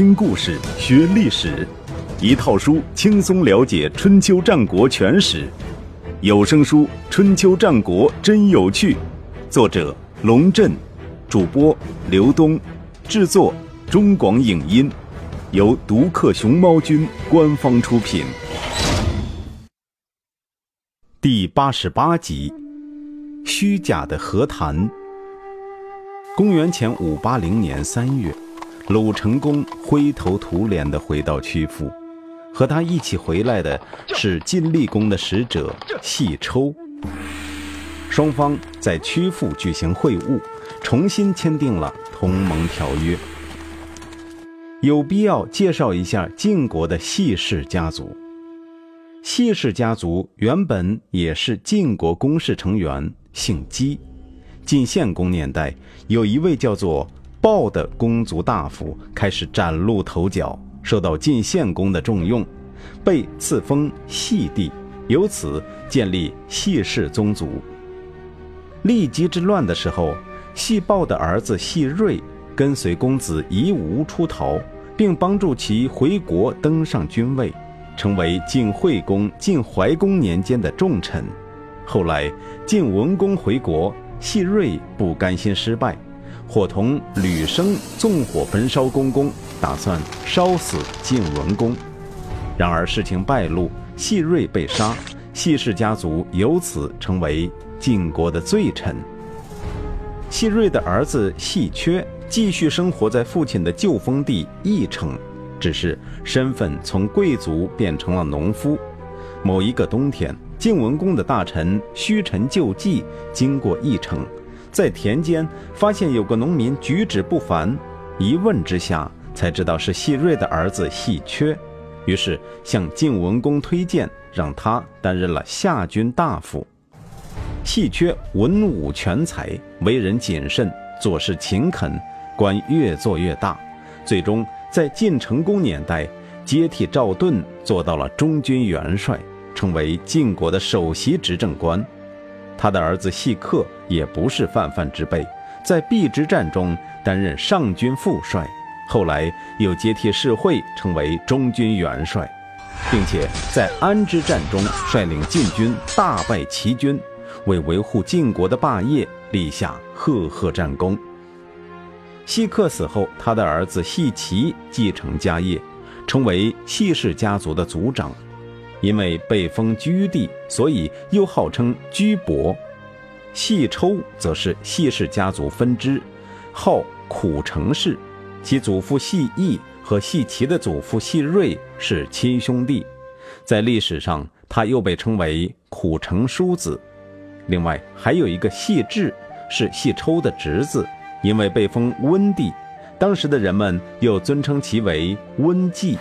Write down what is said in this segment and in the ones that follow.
听故事学历史，一套书轻松了解春秋战国全史。有声书《春秋战国真有趣》，作者龙震，主播刘东，制作中广影音，由独克熊猫君官方出品。第八十八集：虚假的和谈。公元前五八零年三月。鲁成公灰头土脸地回到曲阜，和他一起回来的是晋厉公的使者细抽。双方在曲阜举行会晤，重新签订了同盟条约。有必要介绍一下晋国的细氏家族。细氏家族原本也是晋国公室成员，姓姬。晋献公年代，有一位叫做。鲍的公族大夫开始崭露头角，受到晋献公的重用，被赐封细帝，由此建立细氏宗族。骊姬之乱的时候，细鲍的儿子细瑞跟随公子夷吾出逃，并帮助其回国登上君位，成为晋惠公、晋怀公年间的重臣。后来晋文公回国，细瑞不甘心失败。伙同吕生纵火焚烧宫宫，打算烧死晋文公。然而事情败露，细锐被杀，细氏家族由此成为晋国的罪臣。细锐的儿子细缺继续生活在父亲的旧封地翼城，只是身份从贵族变成了农夫。某一个冬天，晋文公的大臣虚臣救济经过翼城。在田间发现有个农民举止不凡，一问之下才知道是细瑞的儿子细缺，于是向晋文公推荐，让他担任了下军大夫。细缺文武全才，为人谨慎，做事勤恳，官越做越大，最终在晋成公年代接替赵盾，做到了中军元帅，成为晋国的首席执政官。他的儿子细克也不是泛泛之辈，在邲之战中担任上军副帅，后来又接替士会成为中军元帅，并且在安之战中率领晋军大败齐军，为维护晋国的霸业立下赫赫战功。细克死后，他的儿子细齐继承家业，成为细氏家族的族长。因为被封居地，所以又号称居伯。细抽则是细氏家族分支，号苦城氏。其祖父细义和细齐的祖父细锐是亲兄弟，在历史上他又被称为苦城叔子。另外还有一个细志，是细抽的侄子，因为被封温地，当时的人们又尊称其为温季。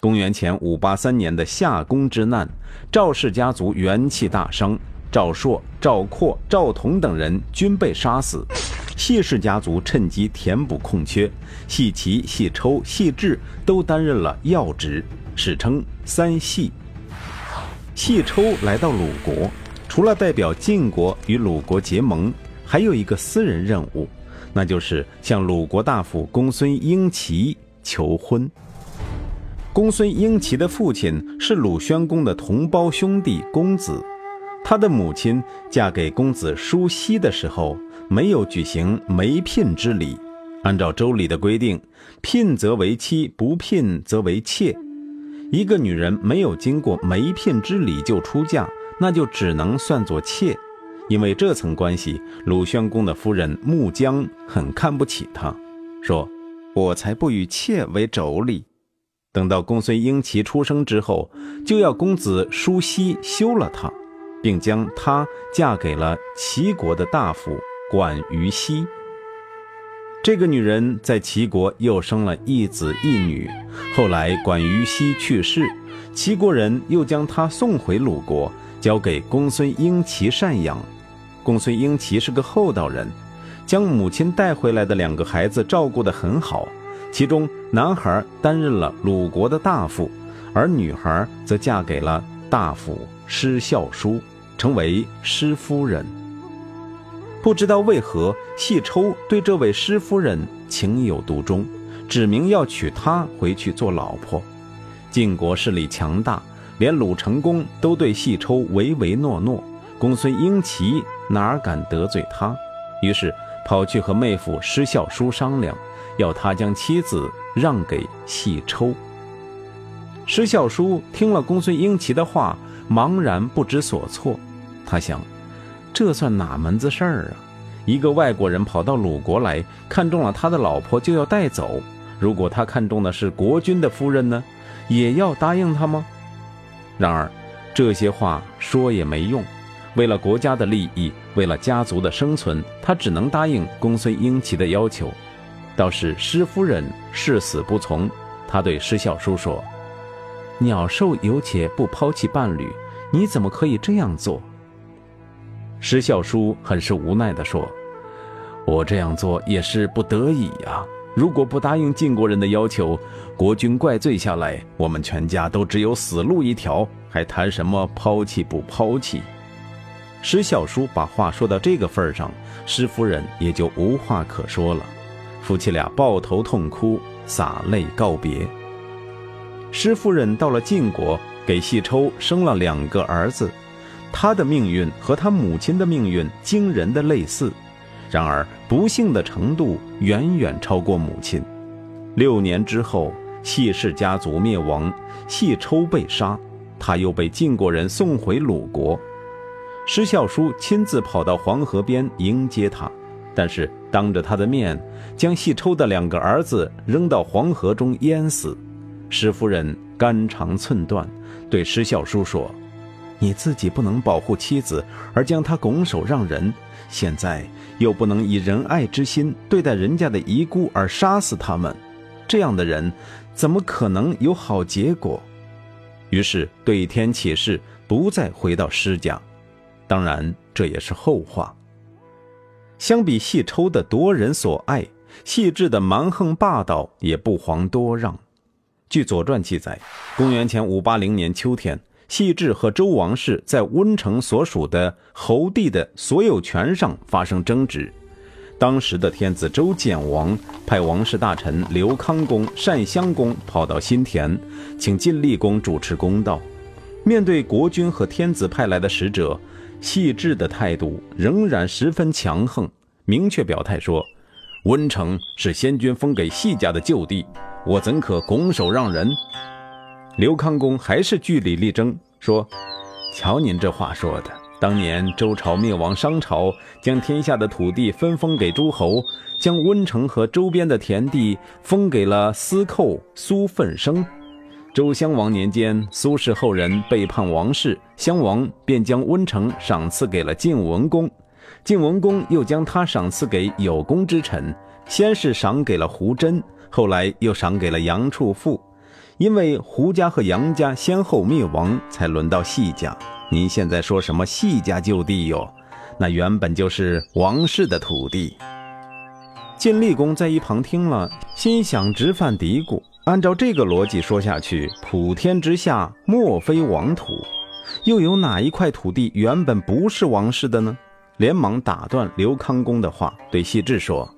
公元前五八三年的夏宫之难，赵氏家族元气大伤，赵朔、赵括、赵同等人均被杀死。谢氏家族趁机填补空缺，谢齐、谢抽、谢智都担任了要职，史称三细。细抽来到鲁国，除了代表晋国与鲁国结盟，还有一个私人任务，那就是向鲁国大夫公孙婴齐求婚。公孙婴齐的父亲是鲁宣公的同胞兄弟公子，他的母亲嫁给公子叔西的时候没有举行媒聘之礼。按照周礼的规定，聘则为妻，不聘则为妾。一个女人没有经过媒聘之礼就出嫁，那就只能算作妾。因为这层关系，鲁宣公的夫人穆姜很看不起他，说：“我才不与妾为妯娌。”等到公孙婴齐出生之后，就要公子叔西休了他，并将她嫁给了齐国的大夫管于西。这个女人在齐国又生了一子一女。后来管于西去世，齐国人又将她送回鲁国，交给公孙婴齐赡养。公孙婴齐是个厚道人，将母亲带回来的两个孩子照顾得很好。其中，男孩担任了鲁国的大夫，而女孩则嫁给了大夫施孝叔，成为施夫人。不知道为何，细抽对这位施夫人情有独钟，指明要娶她回去做老婆。晋国势力强大，连鲁成公都对细抽唯唯诺诺，公孙婴齐哪敢得罪他？于是跑去和妹夫施孝叔商量，要他将妻子让给细抽。施孝叔听了公孙英奇的话，茫然不知所措。他想，这算哪门子事儿啊？一个外国人跑到鲁国来看中了他的老婆，就要带走。如果他看中的是国君的夫人呢，也要答应他吗？然而，这些话说也没用。为了国家的利益，为了家族的生存，他只能答应公孙英奇的要求。倒是施夫人誓死不从。他对施孝叔说。鸟兽有且不抛弃伴侣，你怎么可以这样做？施孝叔很是无奈地说：“我这样做也是不得已呀。如果不答应晋国人的要求，国君怪罪下来，我们全家都只有死路一条，还谈什么抛弃不抛弃？”施孝叔把话说到这个份上，施夫人也就无话可说了。夫妻俩抱头痛哭，洒泪告别。施夫人到了晋国，给细抽生了两个儿子，他的命运和他母亲的命运惊人的类似，然而不幸的程度远远超过母亲。六年之后，细氏家族灭亡，细抽被杀，他又被晋国人送回鲁国。施孝叔亲自跑到黄河边迎接他，但是当着他的面，将细抽的两个儿子扔到黄河中淹死。施夫人肝肠寸断，对施孝叔说：“你自己不能保护妻子，而将她拱手让人，现在又不能以仁爱之心对待人家的遗孤而杀死他们，这样的人怎么可能有好结果？”于是对天起誓，不再回到施家。当然，这也是后话。相比细抽的夺人所爱，细致的蛮横霸道也不遑多让。据《左传》记载，公元前五八零年秋天，细致和周王室在温城所属的侯地的所有权上发生争执。当时的天子周简王派王室大臣刘康公、单襄公跑到新田，请晋厉公主持公道。面对国君和天子派来的使者，细致的态度仍然十分强横，明确表态说：“温城是先君封给细家的旧地。”我怎可拱手让人？刘康公还是据理力争，说：“瞧您这话说的，当年周朝灭亡，商朝将天下的土地分封给诸侯，将温城和周边的田地封给了司寇苏奋生。周襄王年间，苏氏后人背叛王室，襄王便将温城赏赐给了晋文公，晋文公又将他赏赐给有功之臣，先是赏给了胡真。”后来又赏给了杨处父，因为胡家和杨家先后灭亡，才轮到戏家。您现在说什么戏家就地哟？那原本就是王室的土地。晋厉公在一旁听了，心想直犯嘀咕：按照这个逻辑说下去，普天之下莫非王土，又有哪一块土地原本不是王室的呢？连忙打断刘康公的话，对细致说。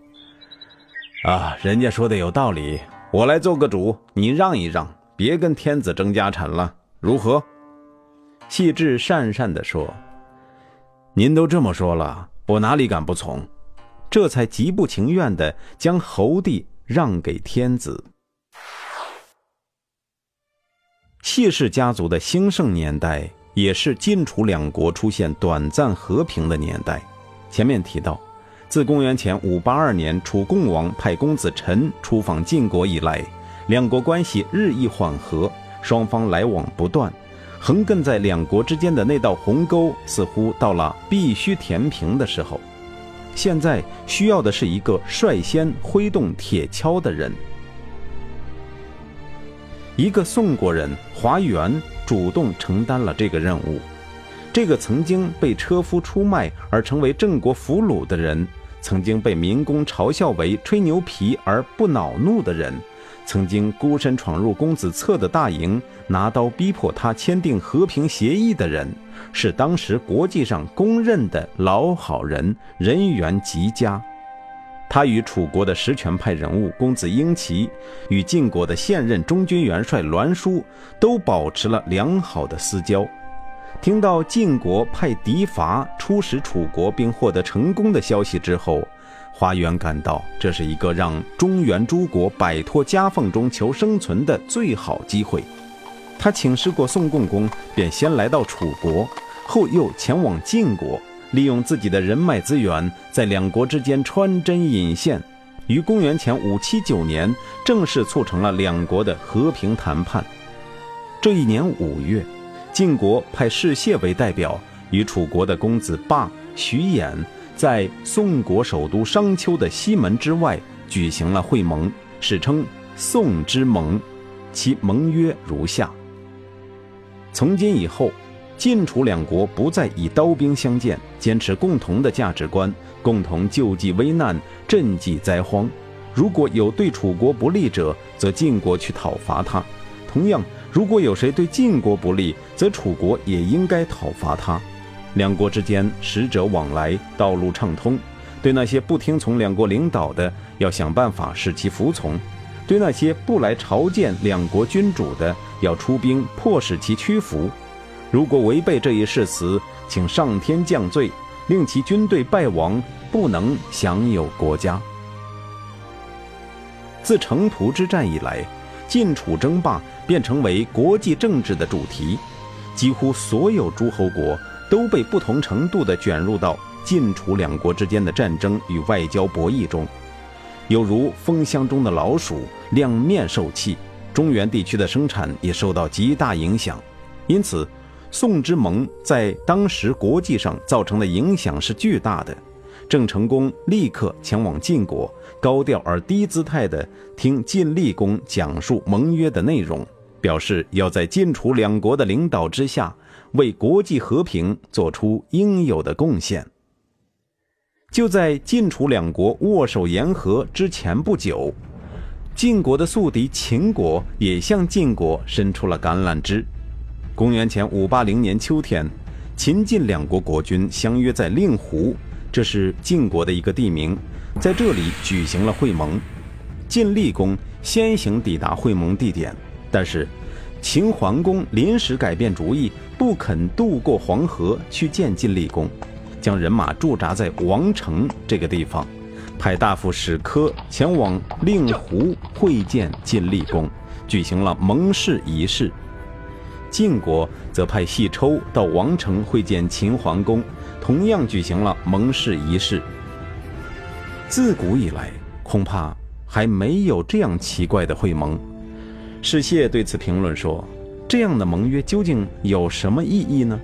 啊，人家说的有道理，我来做个主，你让一让，别跟天子争家产了，如何？细致讪讪地说：“您都这么说了，我哪里敢不从？”这才极不情愿地将侯地让给天子。谢氏家族的兴盛年代，也是晋楚两国出现短暂和平的年代。前面提到。自公元前五八二年楚共王派公子陈出访晋国以来，两国关系日益缓和，双方来往不断，横亘在两国之间的那道鸿沟似乎到了必须填平的时候。现在需要的是一个率先挥动铁锹的人。一个宋国人华元主动承担了这个任务。这个曾经被车夫出卖而成为郑国俘虏的人。曾经被民工嘲笑为吹牛皮而不恼怒的人，曾经孤身闯入公子策的大营，拿刀逼迫他签订和平协议的人，是当时国际上公认的老好人，人缘极佳。他与楚国的实权派人物公子婴齐，与晋国的现任中军元帅栾书都保持了良好的私交。听到晋国派狄伐出使楚国并获得成功的消息之后，华元感到这是一个让中原诸国摆脱夹缝中求生存的最好机会。他请示过宋共公，便先来到楚国，后又前往晋国。利用自己的人脉资源，在两国之间穿针引线，于公元前五七九年正式促成了两国的和平谈判。这一年五月，晋国派士燮为代表，与楚国的公子霸、徐偃在宋国首都商丘的西门之外举行了会盟，史称宋之盟。其盟约如下：从今以后。晋楚两国不再以刀兵相见，坚持共同的价值观，共同救济危难、赈济灾荒。如果有对楚国不利者，则晋国去讨伐他；同样，如果有谁对晋国不利，则楚国也应该讨伐他。两国之间使者往来，道路畅通。对那些不听从两国领导的，要想办法使其服从；对那些不来朝见两国君主的，要出兵迫使其屈服。如果违背这一誓词，请上天降罪，令其军队败亡，不能享有国家。自城濮之战以来，晋楚争霸便成为国际政治的主题，几乎所有诸侯国都被不同程度地卷入到晋楚两国之间的战争与外交博弈中，有如蜂箱中的老鼠，两面受气。中原地区的生产也受到极大影响，因此。宋之盟在当时国际上造成的影响是巨大的。郑成功立刻前往晋国，高调而低姿态地听晋厉公讲述盟约的内容，表示要在晋楚两国的领导之下，为国际和平做出应有的贡献。就在晋楚两国握手言和之前不久，晋国的宿敌秦国也向晋国伸出了橄榄枝。公元前五八零年秋天，秦晋两国国君相约在令狐，这是晋国的一个地名，在这里举行了会盟。晋厉公先行抵达会盟地点，但是秦桓公临时改变主意，不肯渡过黄河去见晋厉公，将人马驻扎在王城这个地方，派大夫史科前往令狐会见晋厉公，举行了盟誓仪式。晋国则派细抽到王城会见秦桓公，同样举行了盟誓仪式。自古以来，恐怕还没有这样奇怪的会盟。世燮对此评论说：“这样的盟约究竟有什么意义呢？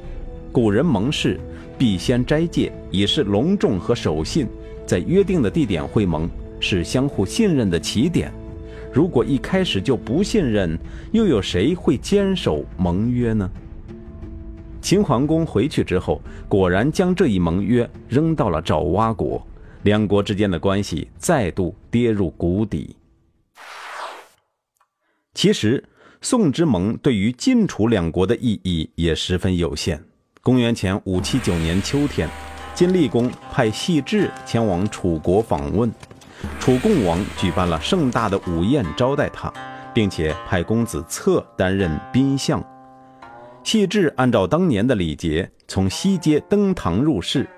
古人盟誓必先斋戒，以示隆重和守信，在约定的地点会盟，是相互信任的起点。”如果一开始就不信任，又有谁会坚守盟约呢？秦桓公回去之后，果然将这一盟约扔到了爪哇国，两国之间的关系再度跌入谷底。其实，宋之盟对于晋楚两国的意义也十分有限。公元前五七九年秋天，晋厉公派细致前往楚国访问。楚共王举办了盛大的午宴招待他，并且派公子策担任宾相。细致按照当年的礼节，从西街登堂入室。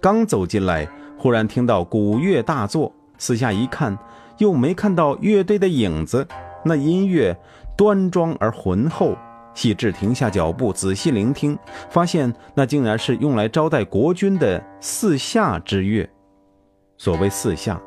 刚走进来，忽然听到鼓乐大作，四下一看，又没看到乐队的影子。那音乐端庄而浑厚。细致停下脚步，仔细聆听，发现那竟然是用来招待国君的四下之乐。所谓四下。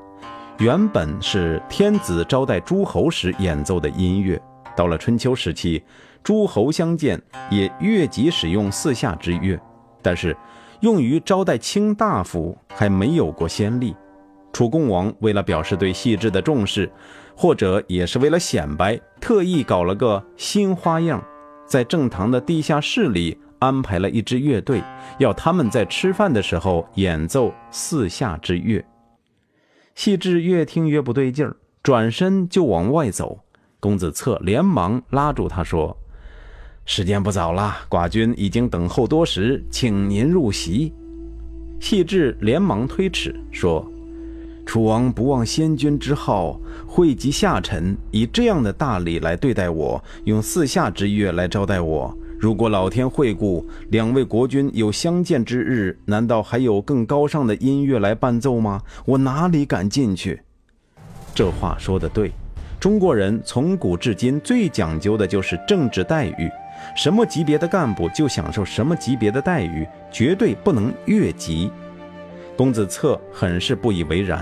原本是天子招待诸侯时演奏的音乐，到了春秋时期，诸侯相见也越级使用四下之乐，但是用于招待卿大夫还没有过先例。楚共王为了表示对细致的重视，或者也是为了显摆，特意搞了个新花样，在正堂的地下室里安排了一支乐队，要他们在吃饭的时候演奏四下之乐。细致越听越不对劲儿，转身就往外走。公子策连忙拉住他说：“时间不早了，寡君已经等候多时，请您入席。”细致连忙推辞说：“楚王不忘先君之好，惠及下臣，以这样的大礼来对待我，用四下之乐来招待我。如果老天惠顾，两位国君有相见之日，难道还有更高尚的音乐来伴奏吗？我哪里敢进去？这话说的对，中国人从古至今最讲究的就是政治待遇，什么级别的干部就享受什么级别的待遇，绝对不能越级。公子策很是不以为然，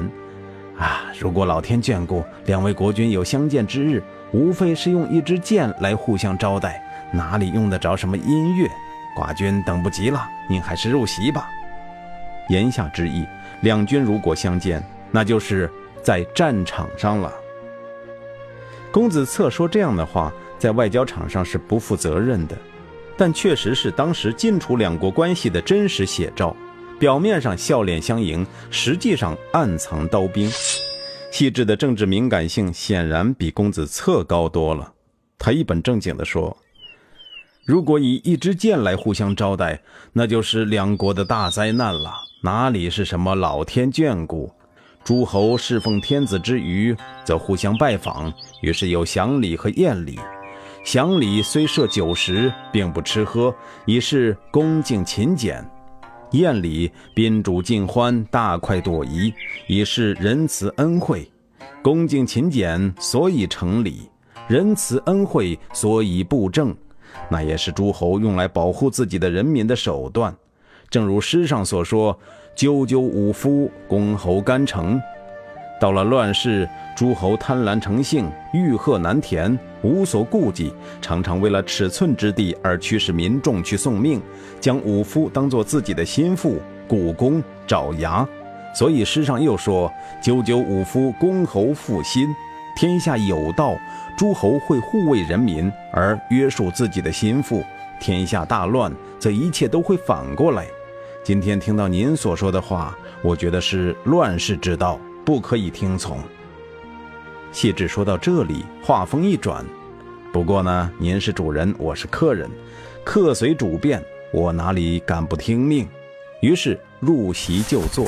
啊，如果老天眷顾，两位国君有相见之日，无非是用一支箭来互相招待。哪里用得着什么音乐？寡君等不及了，您还是入席吧。言下之意，两军如果相见，那就是在战场上了。公子策说这样的话，在外交场上是不负责任的，但确实是当时晋楚两国关系的真实写照。表面上笑脸相迎，实际上暗藏刀兵。细致的政治敏感性显然比公子策高多了。他一本正经地说。如果以一支箭来互相招待，那就是两国的大灾难了。哪里是什么老天眷顾？诸侯侍奉天子之余，则互相拜访，于是有祥礼和宴礼。祥礼虽设酒食，并不吃喝，以示恭敬勤俭；宴礼宾主尽欢，大快朵颐，以示仁慈恩惠。恭敬勤俭，所以成礼；仁慈恩惠，所以布政。那也是诸侯用来保护自己的人民的手段，正如诗上所说：“赳赳武夫，公侯干城。”到了乱世，诸侯贪婪成性，欲壑难填，无所顾忌，常常为了尺寸之地而驱使民众去送命，将武夫当作自己的心腹、雇工、爪牙。所以诗上又说：“赳赳武夫，公侯负心。”天下有道，诸侯会护卫人民而约束自己的心腹；天下大乱，则一切都会反过来。今天听到您所说的话，我觉得是乱世之道，不可以听从。谢志说到这里，话锋一转：“不过呢，您是主人，我是客人，客随主便，我哪里敢不听命？”于是入席就坐。